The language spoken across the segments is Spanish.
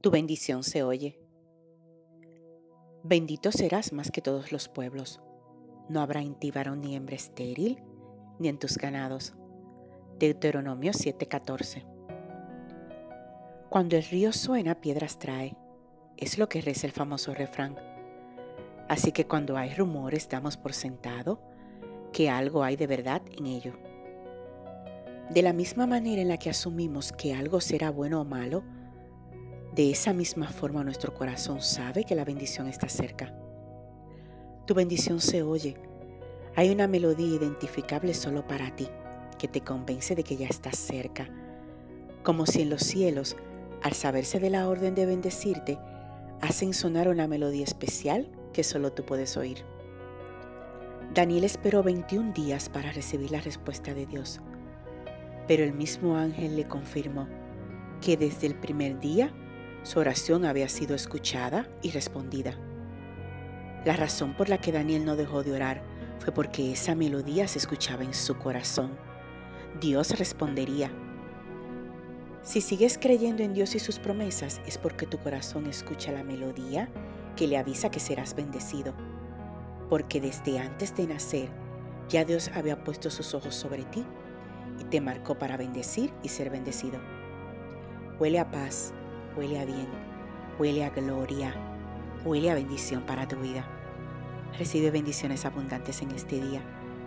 tu bendición se oye. Bendito serás más que todos los pueblos. No habrá en ti varón ni hembra estéril, ni en tus ganados. Deuteronomio 7:14. Cuando el río suena, piedras trae. Es lo que reza el famoso refrán. Así que cuando hay rumores, damos por sentado que algo hay de verdad en ello. De la misma manera en la que asumimos que algo será bueno o malo, de esa misma forma nuestro corazón sabe que la bendición está cerca. Tu bendición se oye. Hay una melodía identificable solo para ti, que te convence de que ya estás cerca, como si en los cielos, al saberse de la orden de bendecirte, hacen sonar una melodía especial que solo tú puedes oír. Daniel esperó 21 días para recibir la respuesta de Dios, pero el mismo ángel le confirmó que desde el primer día su oración había sido escuchada y respondida. La razón por la que Daniel no dejó de orar fue porque esa melodía se escuchaba en su corazón. Dios respondería. Si sigues creyendo en Dios y sus promesas es porque tu corazón escucha la melodía que le avisa que serás bendecido. Porque desde antes de nacer ya Dios había puesto sus ojos sobre ti y te marcó para bendecir y ser bendecido. Huele a paz, huele a bien, huele a gloria, huele a bendición para tu vida. Recibe bendiciones abundantes en este día.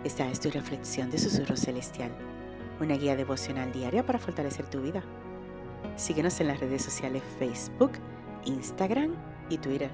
Esta es tu reflexión de Susurro Celestial, una guía devocional diaria para fortalecer tu vida. Síguenos en las redes sociales Facebook, Instagram y Twitter.